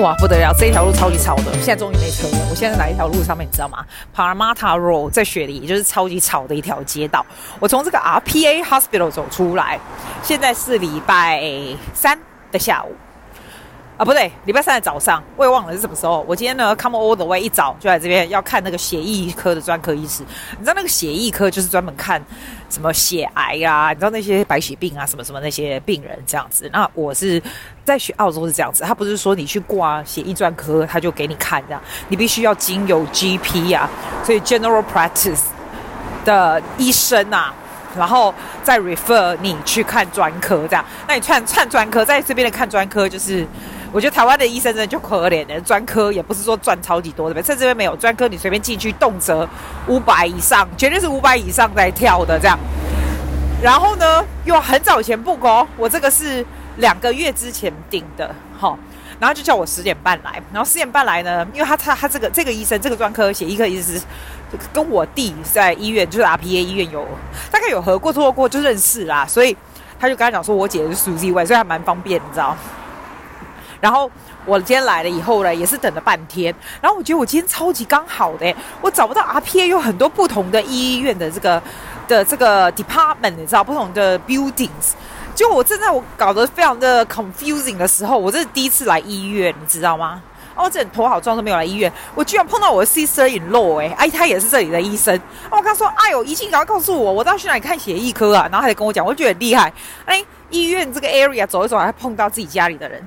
哇，不得了！这一条路超级吵的，现在终于没车了。我现在在哪一条路上面，你知道吗 paramata road 在雪梨，就是超级吵的一条街道。我从这个 RPA Hospital 走出来，现在是礼拜三的下午。啊，不对，礼拜三的早上，我也忘了是什么时候。我今天呢，come all the way 一早就来这边要看那个血液科的专科医师。你知道那个血液科就是专门看什么血癌啊，你知道那些白血病啊，什么什么那些病人这样子。那我是在学澳洲是这样子，他不是说你去挂血液专科，他就给你看这样，你必须要经由 GP 啊，所以 General Practice 的医生啊。然后再 refer 你去看专科，这样。那你串串专科，在这边的看专科，就是我觉得台湾的医生真的就可怜的，专科也不是说赚超级多的，在这边没有专科，你随便进去动辄五百以上，绝对是五百以上在跳的这样。然后呢，又很早以前 book 哦，我这个是两个月之前订的，好。然后就叫我十点半来，然后十点半来呢，因为他他他这个这个医生这个专科血液科医师跟我弟在医院就是 RPA 医院有大概有合过做过就认识啦，所以他就跟他讲说我姐是 Suzy 所以还蛮方便，你知道。然后我今天来了以后呢，也是等了半天，然后我觉得我今天超级刚好的，我找不到 RPA 有很多不同的医院的这个的这个 department，你知道不同的 buildings。就我正在我搞得非常的 confusing 的时候，我这是第一次来医院，你知道吗？哦，这头好壮都没有来医院，我居然碰到我的 sister-in-law 哎，哎，他也是这里的医生。我跟他说，哎呦，医生赶快告诉我，我到去哪里看血液科啊？然后他还跟我讲，我觉得很厉害。哎，医院这个 area 走一走，还碰到自己家里的人。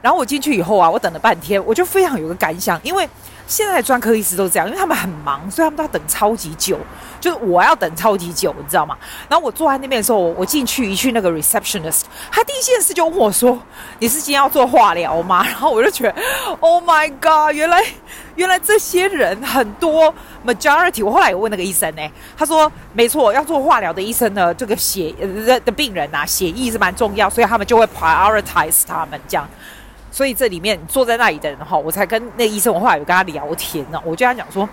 然后我进去以后啊，我等了半天，我就非常有个感想，因为。现在的专科医师都这样，因为他们很忙，所以他们都要等超级久。就是我要等超级久，你知道吗？然后我坐在那边的时候，我我进去一去那个 receptionist，他第一件事就问我说：“你是今天要做化疗吗？”然后我就觉得，Oh my god！原来原来这些人很多 majority。我后来有问那个医生呢，他说：“没错，要做化疗的医生呢，这个血的的病人啊，血液是蛮重要，所以他们就会 prioritize 他们这样。”所以这里面坐在那里的人哈，我才跟那医生，我后来有跟他聊天呢，我就跟他讲说，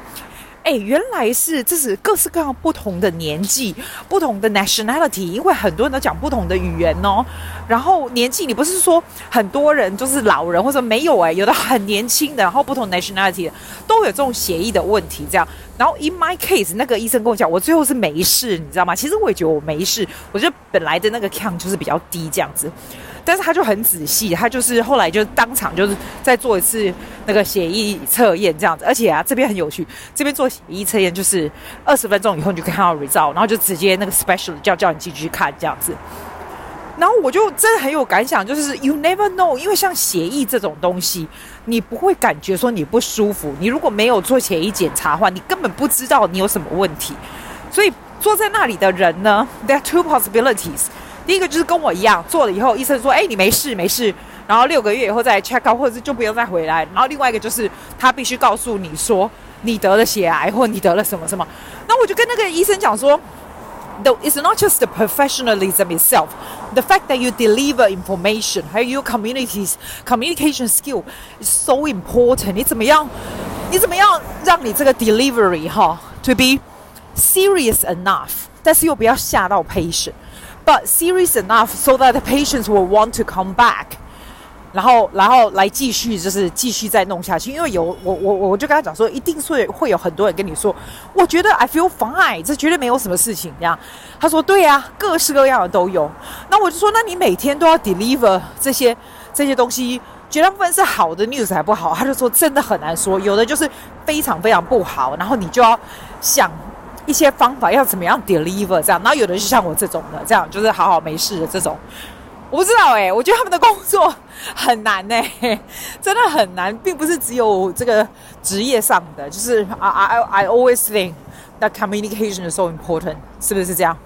哎，原来是这是各式各样不同的年纪、不同的 nationality，因为很多人都讲不同的语言哦。然后年纪，你不是说很多人就是老人或者没有哎，有的很年轻的，然后不同 nationality 都有这种血液的问题这样。然后 in my case，那个医生跟我讲，我最后是没事，你知道吗？其实我也觉得我没事，我觉得本来的那个 count 就是比较低这样子。但是他就很仔细，他就是后来就当场就是再做一次那个血液测验这样子，而且啊这边很有趣，这边做血液测验就是二十分钟以后你就可以看到 result，然后就直接那个 special 叫叫你进去看这样子。然后我就真的很有感想，就是 you never know，因为像血液这种东西，你不会感觉说你不舒服，你如果没有做血液检查的话，你根本不知道你有什么问题。所以坐在那里的人呢，there are two possibilities。第一个就是跟我一样做了以后，医生说：“哎，你没事没事。”然后六个月以后再 check out，或者是就不用再回来。然后另外一个就是他必须告诉你说你得了血癌，或你得了什么什么。那我就跟那个医生讲说：“The it's not just the professionalism itself, the fact that you deliver information，还有 your communities communication skill is so important。你怎么样？你怎么样让你这个 delivery 哈 to be serious enough，但是又不要吓到 patient。” But serious enough so that the patients will want to come back，然后然后来继续就是继续再弄下去，因为有我我我就跟他讲说，一定是会有很多人跟你说，我觉得 I feel fine，这绝对没有什么事情这样。他说对呀、啊，各式各样的都有。那我就说，那你每天都要 deliver 这些这些东西，绝大部分是好的 news 还不好？他就说真的很难说，有的就是非常非常不好，然后你就要想。一些方法要怎么样 deliver 这样，然后有的就像我这种的，这样就是好好没事的这种，我不知道哎、我觉得他们的工作很难哎、欸，真的很难，并不是只有这个职业上的，就是 I I I always think that communication is so important，是不是这样？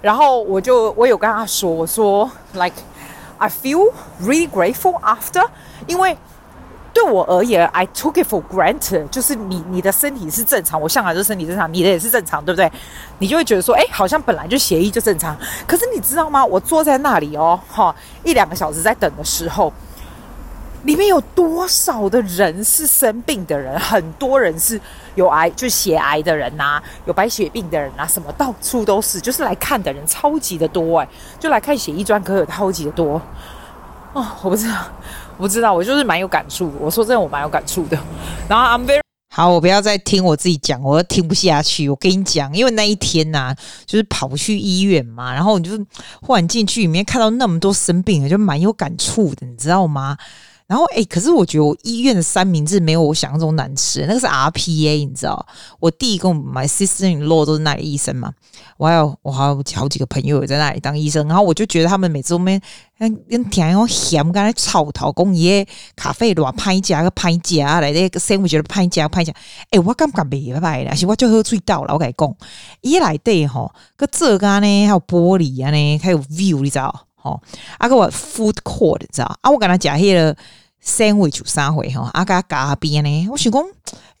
然后我就我有跟他说，我说 like I feel really grateful after，因为。对我而言，I took it for granted，就是你你的身体是正常，我向来都身体正常，你的也是正常，对不对？你就会觉得说，哎，好像本来就血液就正常。可是你知道吗？我坐在那里哦，哈，一两个小时在等的时候，里面有多少的人是生病的人？很多人是有癌，就血癌的人呐、有白血病的人呐、啊，什么到处都是，就是来看的人超级的多哎，就来看血液专科有超级的多。哦，我不知道。不知道，我就是蛮有感触。我说真的，我蛮有感触的。然后 I'm very 好，我不要再听我自己讲，我都听不下去。我跟你讲，因为那一天呐、啊，就是跑去医院嘛，然后你就是忽然进去里面看到那么多生病的，就蛮有感触的，你知道吗？然后哎、可是我觉得我医院的三明治没有我想象中难吃，那个是 RPA，你知道？我弟跟我 my sister in law 都是那个医生嘛，我还有我还有好几个朋友也在那里当医生，然后我就觉得他们每次都没跟跟甜又咸，刚才草头工业咖啡的话拍加个拍加来那个 sandwich 的拍加拍加，哎，我感觉没拜啦，是我就喝醉到了，我跟你讲，一来对吼，个这个呢还有玻璃啊呢，还有 view 你知道？哦，啊个我 food court 你知道？啊我跟他讲迄个 sandwich 三回吼，啊个咖边呢，我想讲，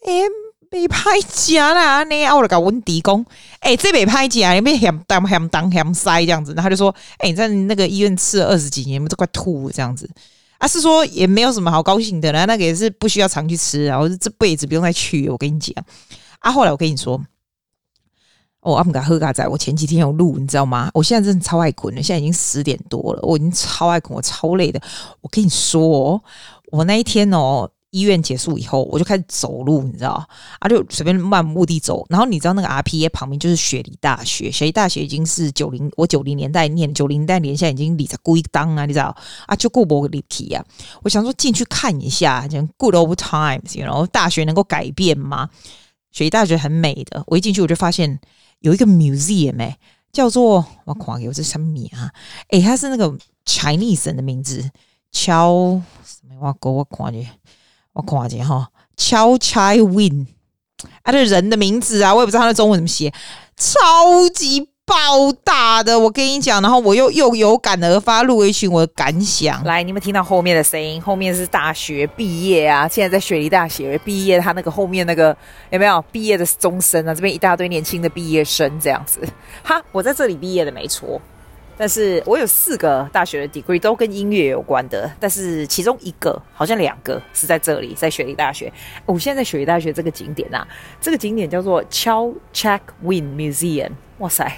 诶、欸，没歹食啦，呢啊我就甲阮弟讲，诶、欸，这没歹食，你别嫌当嫌当嫌塞这样子，然后他就说，诶、欸，你在那个医院吃了二十几年，都快吐这样子，啊是说也没有什么好高兴的啦，那个也是不需要常去吃啊，我这辈子不用再去，我跟你讲，啊后来我跟你说。我阿姆嘎喝嘎仔，我前几天有录，你知道吗？我现在真的超爱困了，现在已经十点多了，我已经超爱困，我超累的。我跟你说，我那一天哦，医院结束以后，我就开始走路，你知道啊，就随便漫无目的走。然后你知道那个 RPA 旁边就是雪梨大学，雪梨大学已经是九零，我九零年代念，九零年代年现在已经里在归档啊，你知道啊，就过不里皮啊。我想说进去看一下，讲 Good old times，然后大学能够改变吗？雪梨大学很美的，我一进去我就发现。有一个 museum 哎，叫做我看有这什么名啊？哎，它是那个 Chinese 人的名字，乔什么？我哥我看见，我看见哈，乔 Chai Win，他的人的名字啊，我也不知道他的中文怎么写，超级。爆大的，我跟你讲，然后我又又有感而发，录一群我的感想。来，你们听到后面的声音，后面是大学毕业啊，现在在雪梨大学毕业，他那个后面那个有没有毕业的钟声啊？这边一大堆年轻的毕业生这样子。哈，我在这里毕业的没错。但是我有四个大学的 degree 都跟音乐有关的，但是其中一个好像两个是在这里，在雪梨大学。我现在在雪梨大学这个景点啊，这个景点叫做 Chau Chak Win Museum。哇塞，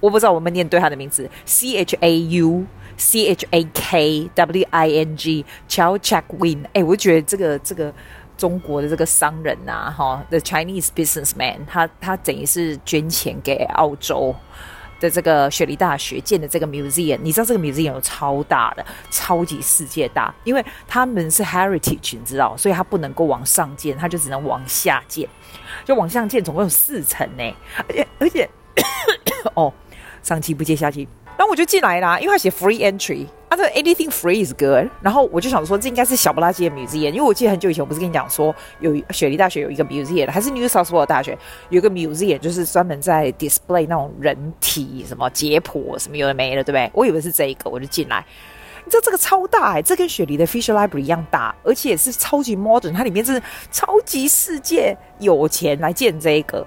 我不知道我们念对他的名字，C H A U C H A K W I N G Chau Chak Win。哎，我觉得这个这个中国的这个商人呐、啊，哈，The Chinese businessman，他他等于是捐钱给澳洲。的这个雪梨大学建的这个 museum，你知道这个 museum 有超大的，超级世界大，因为他们是 heritage，你知道，所以它不能够往上建，它就只能往下建，就往下建，总共有四层呢，而且而且，哦，上气不接下气。然后我就进来啦，因为他写 free entry，啊，这 anything free is good。然后我就想说，这应该是小不拉几的 museum，因为我记得很久以前，我不是跟你讲说，有雪梨大学有一个 museum，还是 New South Wales 大学有一个 museum，就是专门在 display 那种人体什么解剖什么有的没的，对不对？我以为是这一个，我就进来。你知道这个超大哎，这跟雪梨的 Fisher Library 一样大，而且也是超级 modern，它里面是超级世界有钱来建这一个。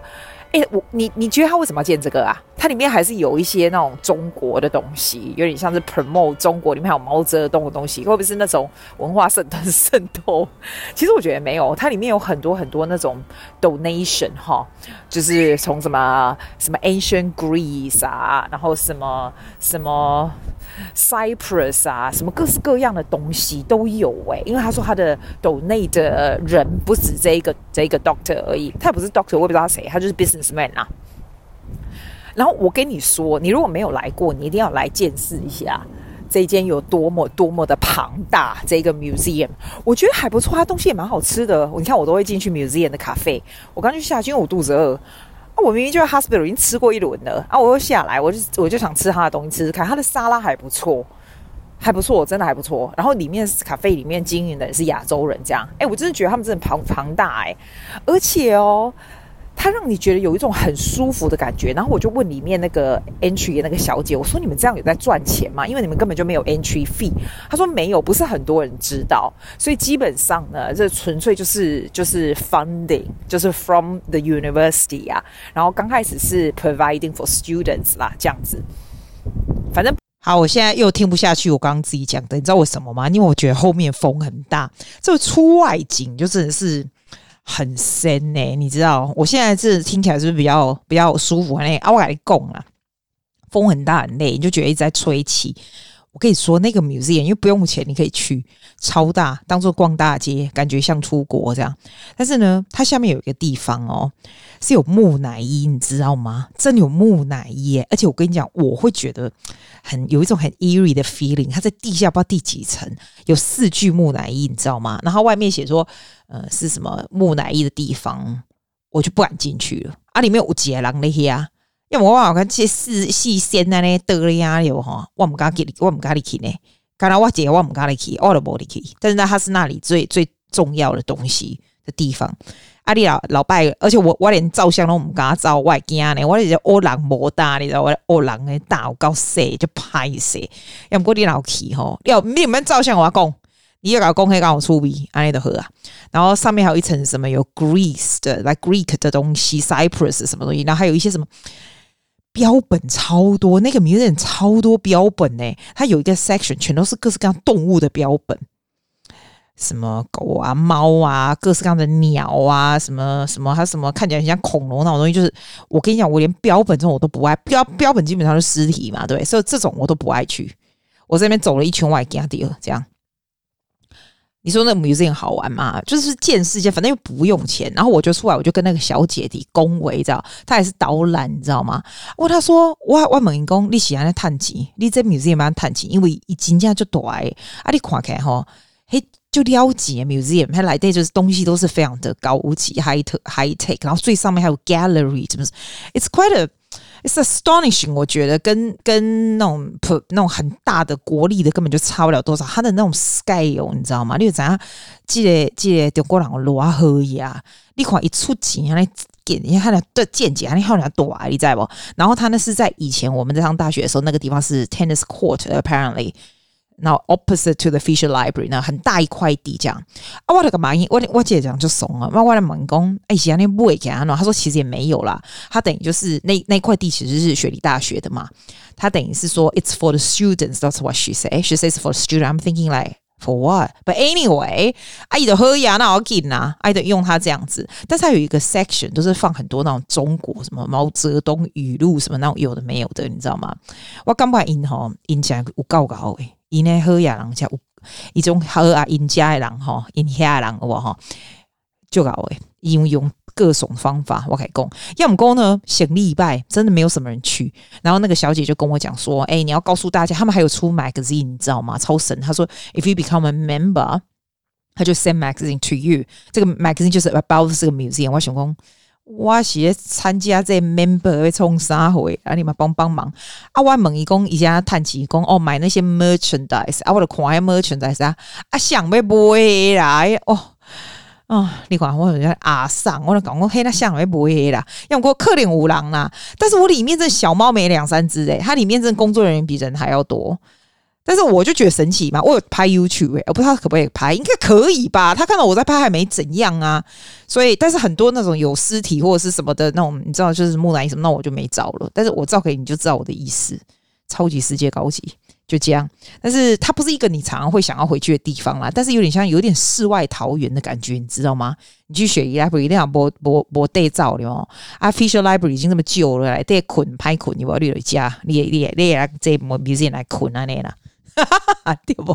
哎、我你你觉得他为什么要建这个啊？它里面还是有一些那种中国的东西，有点像是 promote 中国里面还有毛泽东的东西，会不会是那种文化渗透渗透？其实我觉得没有，它里面有很多很多那种 donation 哈，就是从什么什么 ancient Greece 啊，然后什么什么 Cyprus 啊，什么各式各样的东西都有哎、因为他说他的 donate 的人不止这一个这一个 doctor 而已，他也不是 doctor，我也不知道他谁，他就是 businessman 啊。然后我跟你说，你如果没有来过，你一定要来见识一下这间有多么多么的庞大。这个 museum 我觉得还不错，它东西也蛮好吃的。你看，我都会进去 museum 的咖啡。我刚去下去，因为我肚子饿。啊，我明明就在 hospital 已经吃过一轮了。啊，我又下来，我就我就想吃它的东西吃吃看。它的沙拉还不错，还不错，真的还不错。然后里面咖啡里面经营的也是亚洲人，这样。哎，我真的觉得他们真的庞庞大哎，而且哦。他让你觉得有一种很舒服的感觉，然后我就问里面那个 entry 那个小姐，我说你们这样有在赚钱吗？因为你们根本就没有 entry fee。她说没有，不是很多人知道，所以基本上呢，这纯粹就是就是 funding，就是 from the university 啊。然后刚开始是 providing for students 啦，这样子。反正好，我现在又听不下去我刚刚自己讲的，你知道为什么吗？因为我觉得后面风很大，这个出外景就真的是。很深呢、你知道？我现在是听起来是不是比较比较舒服呢？啊，我跟你讲啦，风很大很累，你就觉得一直在吹气。我跟你说，那个 museum 因为不用钱，你可以去，超大，当做逛大街，感觉像出国这样。但是呢，它下面有一个地方哦，是有木乃伊，你知道吗？真有木乃伊耶！而且我跟你讲，我会觉得很有一种很 eerie 的 feeling。它在地下不知道第几层，有四具木乃伊，你知道吗？然后外面写说，呃，是什么木乃伊的地方，我就不敢进去了。啊，里面有几个人那些啊？因为我我看这四细线那呢得了呀有哈，我唔敢给你，我唔敢你去呢。刚才我姐我唔敢你去，我都无你去。但是呢，它是那里最最重要的东西的地方。阿里老老拜，而且我我连照相都唔敢照，我惊呢。我是欧郎莫大，你知道我欧郎诶大有够细就拍死。要不过你老去吼，要你们照相我讲，你要搞公开搞我出名，安尼的喝啊。然后上面还有一层什么有 Greece 的，like Greek 的东西，Cyprus 什么东西，然后还有一些什么。标本超多，那个 museum 超多标本呢。它有一个 section 全都是各式各样动物的标本，什么狗啊、猫啊，各式各样的鸟啊，什么什么，还有什么看起来很像恐龙那种东西。就是我跟你讲，我连标本这种我都不爱，标标本基本上是尸体嘛，对，所以这种我都不爱去。我这边走了一圈，我还惊掉这样。你说那 museum 好玩吗？就是见世界，反正又不用钱。然后我就出来，我就跟那个小姐弟恭维，知道？他也是导览，你知道吗？我他说：“我我问员工，你喜欢在探钱？你这 museum 蛮探钱，因为一进价就大。啊，你看看哈，嘿，就了解 museum，它来的就是东西都是非常的高级，high high tech，然后最上面还有 gallery，是不是？It's quite a It's astonishing，我觉得跟跟那种普那种很大的国力的根本就差不了多少。它的那种 scale，你知道吗？你怎样？记得记得中国人多好呀！你看一出钱，你给你看的见解，你看人家多，你知道不？然后他那是在以前我们在上大学的时候，那个地方是 tennis court，apparently。然后 opposite to the Fisher Library 呢，很大一块地这样。啊，我的个妈我我姐讲就怂了。那我的猛公，哎，其他那不会给他弄。他说其实也没有啦，他等于就是那那块地其实是雪梨大学的嘛。他等于是说 it's for the students. That's what she say. She says for student. I'm thinking like for what? But anyway，阿姨的喝呀，那我给呐，阿姨的用它这样子。但是它有一个 section 都是放很多那种中国什么毛泽东语录什么那种有的没有的，你知道吗？我刚把音吼音讲有够高诶。因呢好呀人家有一种好啊，因家的人哈，因遐人我哈就搞诶，因为用各种方法我可以讲，要么讲呢，显礼拜真的没有什么人去，然后那个小姐就跟我讲说，哎、你要告诉大家，他们还有出 magazine，你知道吗？超神，他说，if you become a member，他就 send magazine to you，这个 magazine 就是 about 这个 museum，我想讲。我是参加这 member 会冲啥会啊？你们帮帮忙啊！我问伊讲，伊家探钱讲哦，买那些 merchandise 啊，我就看下 merchandise 啊，啊想要买来哦哦，你看我好像阿桑，我就讲我嘿，那想要买啦，要过可怜无狼啦，但是我里面这小猫没两三只诶，它里面这工作人员比人还要多。但是我就觉得神奇嘛，我有拍 YouTube，我不知道可不可以拍，应该可以吧？他看到我在拍还没怎样啊，所以但是很多那种有尸体或者是什么的那种，你知道就是木乃伊什么，那我就没照了。但是我照给你就知道我的意思，超级世界高级，就这样。但是它不是一个你常常会想要回去的地方啦，但是有点像有点世外桃源的感觉，你知道吗？你去雪梨 Library 一定要播播播带照的哦。啊，Fisher Library 已经这么旧了，来带捆拍捆，你不要你的家，你也你也你也来这 museum 来捆啊那啦。哈哈哈，对不？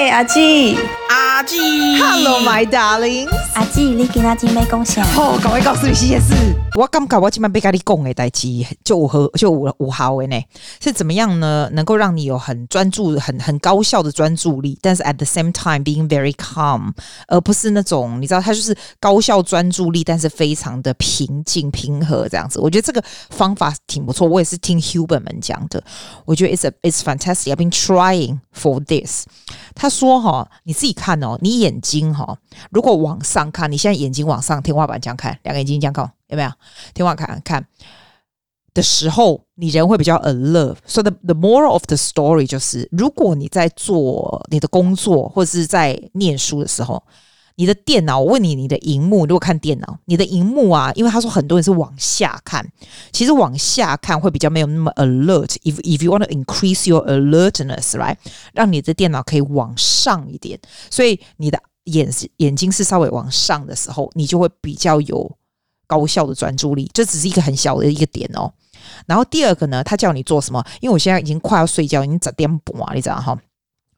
哎，阿吉，阿吉，Hello my darling，阿吉，你今仔日没贡献？好，赶快告诉你这件事。我感觉我今晚被跟你讲的代志，就五和就五五号的呢，是怎么样呢？能够让你有很专注、很很高效的专注力，但是 at the same time being very calm，而不是那种你知道，它就是高效专注力，但是非常的平静平和这样子。我觉得这个方法挺不错，我也是听 Huberman 讲的，我觉得 it's a it's fantastic。I've been trying。For this，他说哈，你自己看哦，你眼睛哈，如果往上看，你现在眼睛往上，天花板这样看，两个眼睛这样看，有没有？天花板看的时候，你人会比较 alert。So the the moral of the story 就是，如果你在做你的工作或者是在念书的时候。你的电脑，我问你，你的荧幕，如果看电脑，你的荧幕啊，因为他说很多人是往下看，其实往下看会比较没有那么 alert。If if you want to increase your alertness，right，让你的电脑可以往上一点，所以你的眼眼睛是稍微往上的时候，你就会比较有高效的专注力。这只是一个很小的一个点哦。然后第二个呢，他叫你做什么？因为我现在已经快要睡觉，已经十点半啊，你知道哈？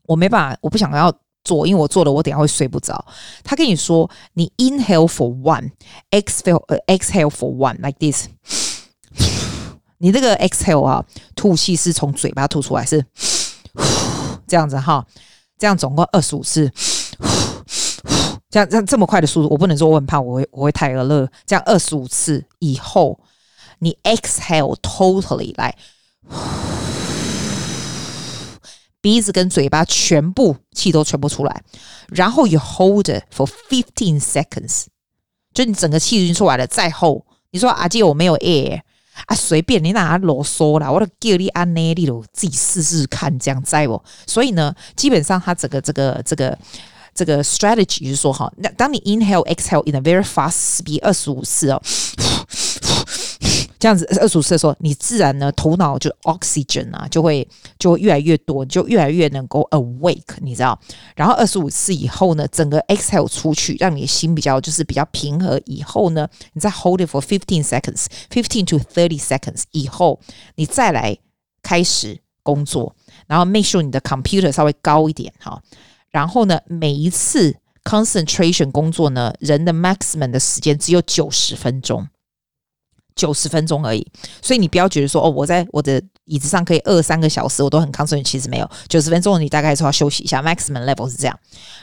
我没办法，我不想要做，因为我做了，我等下会睡不着。他跟你说，你 inhale for one，exhale，呃，exhale for one，like this。你这个 exhale 啊，吐气是从嘴巴吐出来，是这样子哈，这样总共二十五次。这样这样这么快的速度，我不能说我很怕，我会我会太饿了。这样二十五次以后，你 exhale totally 来，鼻子跟嘴巴全部气都全部出来，然后 you hold it for fifteen seconds，就你整个气已经出来了，再 hold。你说阿姐我没有 air 啊，随便你哪啰嗦啦，我都叫你按呢，你都自己试试看，这样在不？所以呢，基本上它整个这个这个。这个 strategy 就是说，哈，那当你 inhale exhale in a very fast speed 二十五次哦，这样子二十五次的时候，你自然呢头脑就 oxygen 啊，就会就会越来越多，就越来越能够 awake，你知道？然后二十五次以后呢，整个 exhale 出去，让你的心比较就是比较平和。以后呢，你再 hold it for fifteen seconds，fifteen to thirty seconds 以后，你再来开始工作，然后 make sure 你的 computer 稍微高一点，哈。然后呢，每一次 concentration 工作呢，人的 maximum 的时间只有九十分钟，九十分钟而已。所以你不要觉得说，哦，我在我的椅子上可以二三个小时，我都很康顺。其实没有，九十分钟你大概是要休息一下。maximum level 是这样。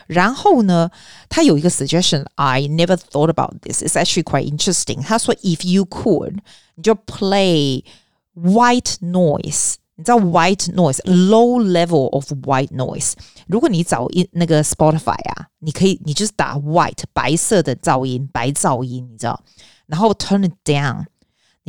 然后呢，他有一个 suggestion，I never thought about this. It's actually quite interesting。他说，if you could，你就 play white noise。你知道 white noise low level of white noise。如果你找一那个 Spotify 啊，你可以，你就是打 white 白色的噪音，白噪音，你知道，然后 turn it down。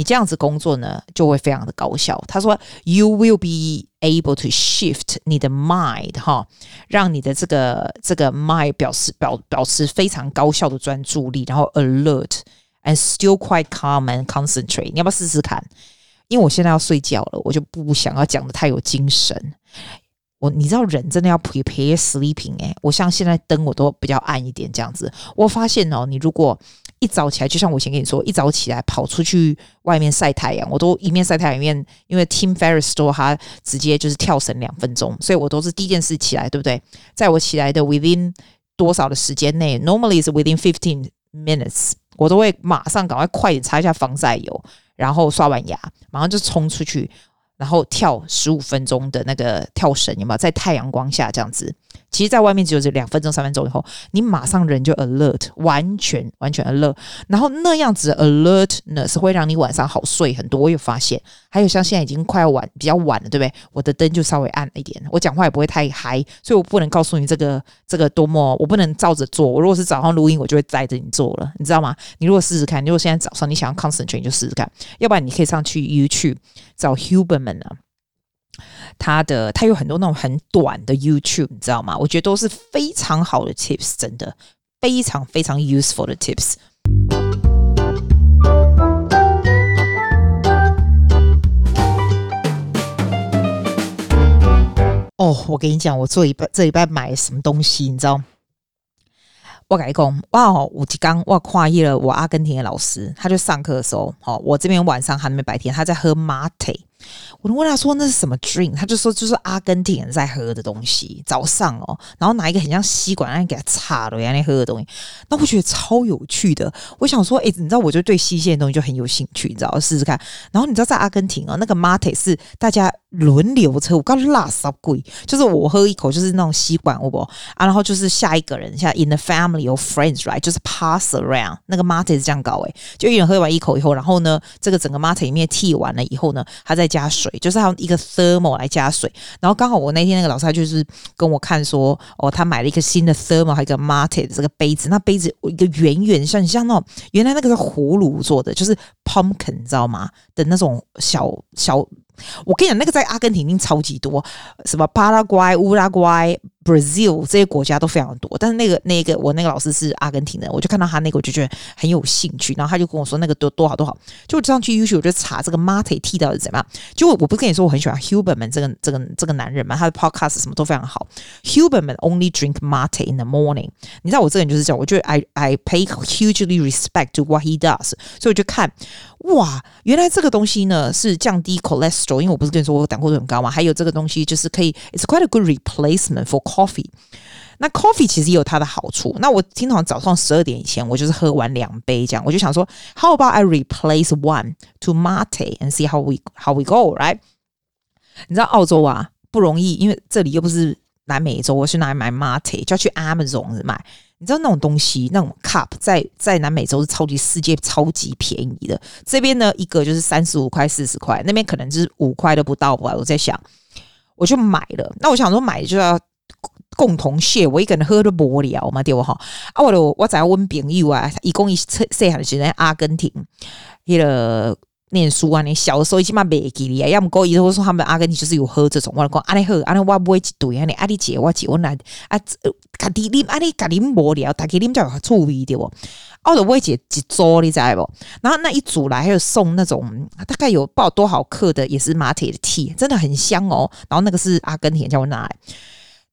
你这样子工作呢，就会非常的高效。他说，you will be able to shift 你的 mind 哈，让你的这个这个 mind 表示表表示非常高效的专注力，然后 alert and still quite calm and concentrate。你要不要试试看？因为我现在要睡觉了，我就不想要讲得太有精神。我你知道人真的要 prepare sleeping 哎、我像现在灯我都比较暗一点这样子。我发现哦，你如果一早起来，就像我以前跟你说，一早起来跑出去外面晒太阳，我都一面晒太阳一面，因为 Tim Ferriss 说他直接就是跳绳两分钟，所以我都是第一件事起来，对不对？在我起来的 within 多少的时间内，normally 是 within fifteen minutes，我都会马上赶快快点擦一下防晒油。然后刷完牙，马上就冲出去，然后跳十五分钟的那个跳绳，有没有？在太阳光下这样子。其实，在外面只有这两分钟、三分钟以后，你马上人就 alert，完全完全 alert。然后那样子 alertness 会让你晚上好睡很多。我有发现，还有像现在已经快要晚，比较晚了，对不对？我的灯就稍微暗了一点，我讲话也不会太嗨，所以我不能告诉你这个这个多么，我不能照着做。我如果是早上录音，我就会载着你做了，你知道吗？你如果试试看，你如果现在早上你想要 concentrate，你就试试看。要不然你可以上去 YouTube 找 Huberman 啊。他的他有很多那种很短的 YouTube，你知道吗？我觉得都是非常好的 tips，真的非常非常 useful 的 tips。哦，我跟你讲，我这一拜这一拜买什么东西，你知道？我改工，哇，我刚我跨越了我阿根廷的老师，他就上课的时候，好，我这边晚上还没白天，他在喝 Mate。我就问他说那是什么 drink，他就说就是阿根廷人在喝的东西，早上哦，然后拿一个很像吸管，那样给他插了，然后喝的东西。那我觉得超有趣的，我想说，哎，你知道我就对新鲜的东西就很有兴趣，你知道，试试看。然后你知道在阿根廷哦，那个 mate 是大家轮流车，我告你拉萨贵，就是我喝一口就是那种吸管，我不啊，然后就是下一个人，像 in the family of friends right，就是 pass around 那个 mate 是这样搞诶，就一人喝完一口以后，然后呢，这个整个 martis 里面替完了以后呢，他再加水。就是他用一个 thermal 来加水，然后刚好我那天那个老师他就是跟我看说，哦，他买了一个新的 thermal，还一个 mate 的这个杯子，那杯子一个圆圆像像那种原来那个是葫芦做的，就是 pumpkin，你知道吗？的那种小小，我跟你讲，那个在阿根廷一定超级多，什么巴拉圭、乌拉圭、Brazil 这些国家都非常多，但是那个那个我那个老师是阿根廷人，我就看到他那个我就觉得很有兴趣，然后他就跟我说那个多多好多好，就我上去 YouTube 我就查这个 Mate T 到底怎么样，就我不是跟你说我很喜欢 Huberman 这个这个这个男人嘛，他的 Podcast 什么都非常好，Huberman only drink Mate in the morning，你知道我这个人就是这样，我觉得 I I pay hugely respect to what he does，所以我就看。哇，原来这个东西呢是降低 cholesterol，因为我不是跟你说我胆固醇很高嘛，还有这个东西就是可以，it's quite a good replacement for coffee。那 coffee 其实也有它的好处。那我经常早上十二点以前，我就是喝完两杯这样，我就想说，how about I replace one to mate and see how we how we go，right？你知道澳洲啊不容易，因为这里又不是南美洲，我去哪里买 mate 就要去 Amazon 买。你知道那种东西，那种 cup 在在南美洲是超级世界超级便宜的。这边呢，一个就是三十五块、四十块，那边可能就是五块都不到吧。我在想，我就买了。那我想说，买就要共同 share，我一个人喝都无聊嘛，对不哈？啊，我我我在问朋友啊，一共一细细汉时阵阿根廷，那个。念书啊，你小的时候起码袂记哩啊，要么高一都说他们阿根廷就是有喝这种，我讲阿你喝，安尼我不会一堆啊，你阿你姐我姐我来啊，家己啉阿你家己无聊，大家啉才有趣味对不？哦，我姐一桌你知不？然后那一组来还有送那种大概有不知道多少克的，也是马铁的 tea，真的很香哦。然后那个是阿根廷叫我拿来，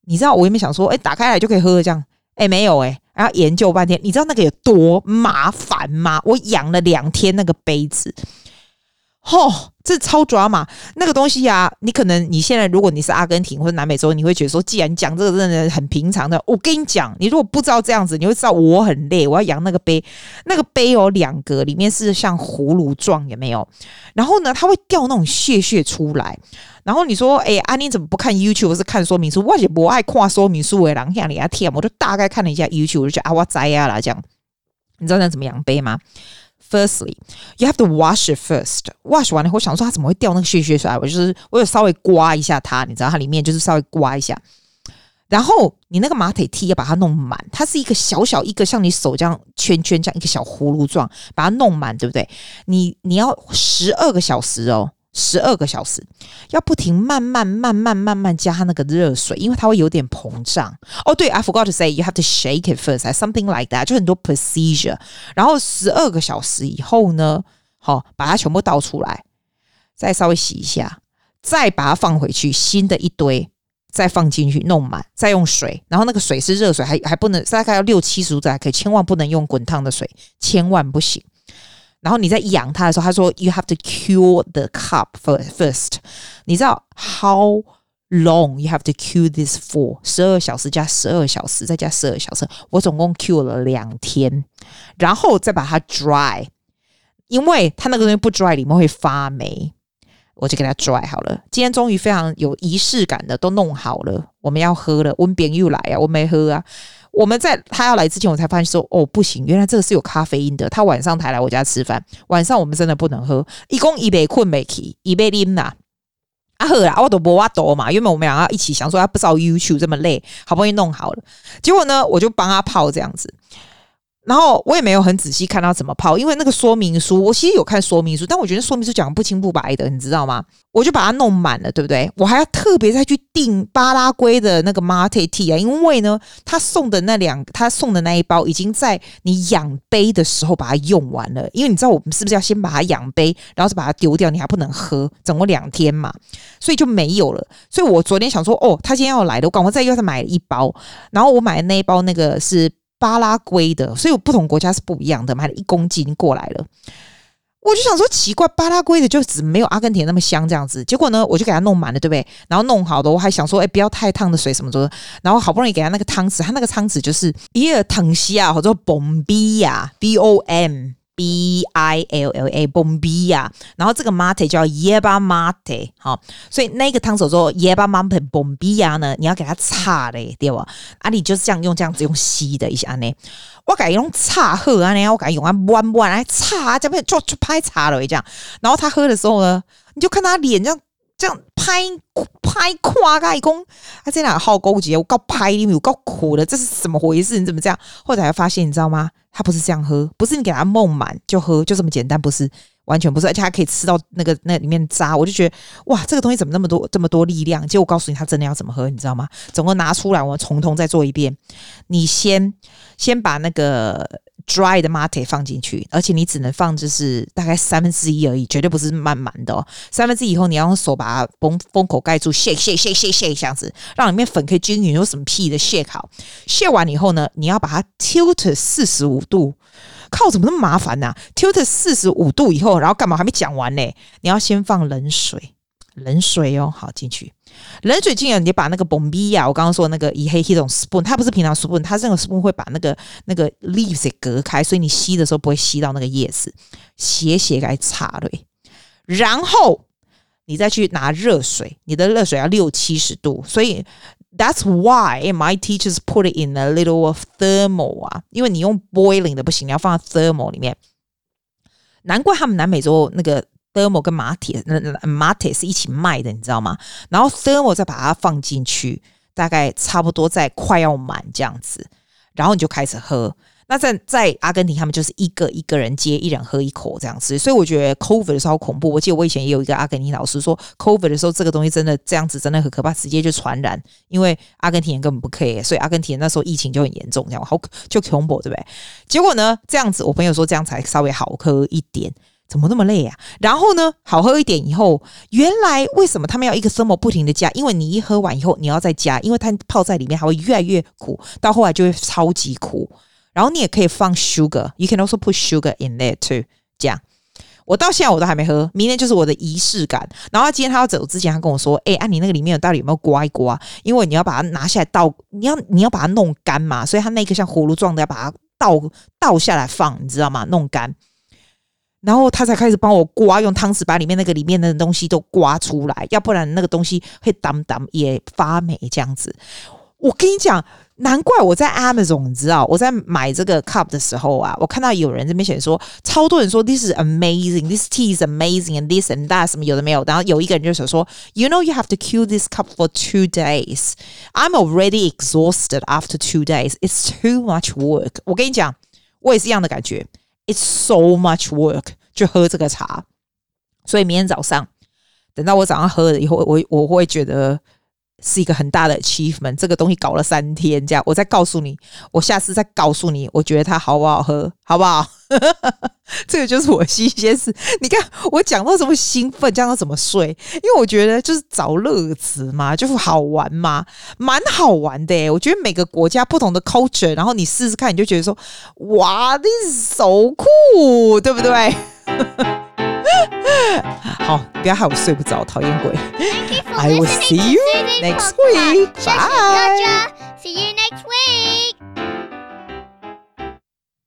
你知道我有没想说，哎、打开来就可以喝这样？哎、没有哎、然后研究半天，你知道那个有多麻烦吗？我养了两天那个杯子。嚯、哦，这超抓马那个东西呀、啊！你可能你现在如果你是阿根廷或者南美洲，你会觉得说，既然讲这个真的很平常的，我跟你讲，你如果不知道这样子，你会知道我很累，我要养那个杯，那个杯有两个，里面是像葫芦状，有没有？然后呢，它会掉那种屑屑出来。然后你说，哎，阿、啊、你怎么不看 YouTube？是看说明书，我也不爱看说明书的人，像你阿天，我就大概看了一下 YouTube，我就觉得啊，我栽呀啦这样。你知道那怎么养杯吗？Firstly, you have to wash it first. Wash 完了以后，想说它怎么会掉那个屑屑出来？我就是我有稍微刮一下它，你知道它里面就是稍微刮一下。然后你那个马腿 t 要把它弄满，它是一个小小一个像你手这样圈圈这样一个小葫芦状，把它弄满，对不对？你你要十二个小时哦。十二个小时，要不停慢慢慢慢慢慢加那个热水，因为它会有点膨胀。哦，对，I forgot to say you have to shake it first, something like that，就很多 procedure。然后十二个小时以后呢，好，把它全部倒出来，再稍微洗一下，再把它放回去，新的一堆再放进去弄满，再用水，然后那个水是热水，还还不能大概要六七十度才可以，千万不能用滚烫的水，千万不行。然后你在养它的时候，他说 you have to cure the cup first。你知道 how long you have to cure this for？十二小时加十二小时再加十二小时，我总共 cure 了两天，然后再把它 dry，因为它那个东西不 dry 里面会发霉，我就给它 dry 好了。今天终于非常有仪式感的都弄好了，我们要喝了。温边又来啊，我没喝啊。我们在他要来之前，我才发现说，哦，不行，原来这个是有咖啡因的。他晚上才来我家吃饭，晚上我们真的不能喝。一共一杯困没起，一杯啉呐。啊喝啦，我都不挖多嘛，原本我们两个一起想说，他不知道 YouTube 这么累，好不容易弄好了，结果呢，我就帮他泡这样子。然后我也没有很仔细看他怎么泡，因为那个说明书我其实有看说明书，但我觉得说明书讲的不清不白的，你知道吗？我就把它弄满了，对不对？我还要特别再去订巴拉圭的那个 Mate Tea 啊，因为呢，他送的那两，他送的那一包已经在你养杯的时候把它用完了，因为你知道我们是不是要先把它养杯，然后再把它丢掉，你还不能喝，整个两天嘛，所以就没有了。所以我昨天想说，哦，他今天要来的，我赶快再又再买一包，然后我买的那一包那个是。巴拉圭的，所以我不同国家是不一样的。买了一公斤过来了，我就想说奇怪，巴拉圭的就只没有阿根廷那么香这样子。结果呢，我就给它弄满了，对不对？然后弄好的，我还想说，哎，不要太烫的水什么的。然后好不容易给它那个汤匙，它那个汤匙就是伊尔腾西亚，或者 Bombia，B O M。B I L L A Bombilla，然后这个 mate 叫 Yerba Mate，好，所以那个汤手说 Yerba Mate Bombilla 呢，你要给它擦嘞，对吧？啊，你就是这样用这样子用吸的一下呢，我改用擦喝啊，呢，我改用啊弯弯来擦，这边就就拍擦了这样，然后他喝的时候呢，你就看他脸这样这样拍拍夸盖公，他在哪好勾结？我告拍你，我告苦了，这是怎么回事？你怎么这样？后来才发现，你知道吗？他不是这样喝，不是你给他梦满就喝，就这么简单，不是。完全不是，而且还可以吃到那个那里面渣，我就觉得哇，这个东西怎么那么多这么多力量？结果我告诉你，他真的要怎么喝，你知道吗？总共拿出来，我们从头再做一遍。你先先把那个 dry 的 mate 放进去，而且你只能放就是大概三分之一而已，绝对不是满满的哦。三分之一以后，你要用手把它封封口盖住，shake shake shake shake 这样子，让里面粉可以均匀。有什么屁的 shake 好？shake 完以后呢，你要把它 tilt 四十五度。靠，怎么那么麻烦呢、？Tilt 四十五度以后，然后干嘛还没讲完呢？你要先放冷水，冷水哦，好进去，冷水进来，你把那个 BOMBI，我刚刚说那个以黑黑种 spoon，它不是平常 spoon，它这个 spoon 会把那个那个 leaves 隔开，所以你吸的时候不会吸到那个叶子，斜斜该插对，然后你再去拿热水，你的热水要六七十度，所以。That's why my teachers put it in a little of thermal 啊，因为你用 boiling 的不行，你要放在 thermal 里面。难怪他们南美洲那个 Thermo 跟马铁那 mate 是一起卖的，你知道吗？然后 thermal 再把它放进去，大概差不多在快要满这样子，然后你就开始喝。那在在阿根廷，他们就是一个一个人接，一人喝一口这样子，所以我觉得 COVID 的时候恐怖。我记得我以前也有一个阿根廷老师说，COVID 的时候这个东西真的这样子真的很可怕，直接就传染。因为阿根廷人根本不 care，所以阿根廷那时候疫情就很严重，这样好就恐怖，对不对？结果呢，这样子我朋友说这样才稍微好喝一点，怎么那么累啊？然后呢，好喝一点以后，原来为什么他们要一个生磨不停的加？因为你一喝完以后你要再加，因为它泡在里面还会越来越苦，到后来就会超级苦。然后你也可以放 sugar，you can also put sugar in there too。这样，我到现在我都还没喝，明天就是我的仪式感。然后今天他要走之前，他跟我说：“哎，啊，你那个里面有到底有没有刮一刮？因为你要把它拿下来倒，你要你要把它弄干嘛。所以他那个像葫芦状的要把它倒倒下来放，你知道吗？弄干。然后他才开始帮我刮，用汤匙把里面那个里面的东西都刮出来，要不然那个东西会当当也发霉这样子。我跟你讲。”难怪我在 Amazon，你知道我在买这个 cup 的时候啊，我看到有人这边写说，超多人说 this is amazing，this tea is amazing，and this and that 什么有的没有，然后有一个人就想说，you know you have to queue this cup for two days，I'm already exhausted after two days，it's too much work。我跟你讲，我也是一样的感觉，it's so much work，就喝这个茶，所以明天早上等到我早上喝了以后，我我会觉得。是一个很大的 achievement，这个东西搞了三天，这样我再告诉你，我下次再告诉你，我觉得它好不好喝，好不好？这个就是我新鲜事。你看我讲到这么兴奋，这样怎么睡？因为我觉得就是找乐子嘛，就是好玩嘛，蛮好玩的。我觉得每个国家不同的 culture，然后你试试看，你就觉得说，哇，this is so cool，对不对？好，不要害我睡不着，讨厌鬼。I will see you next week. Bye. See you next week.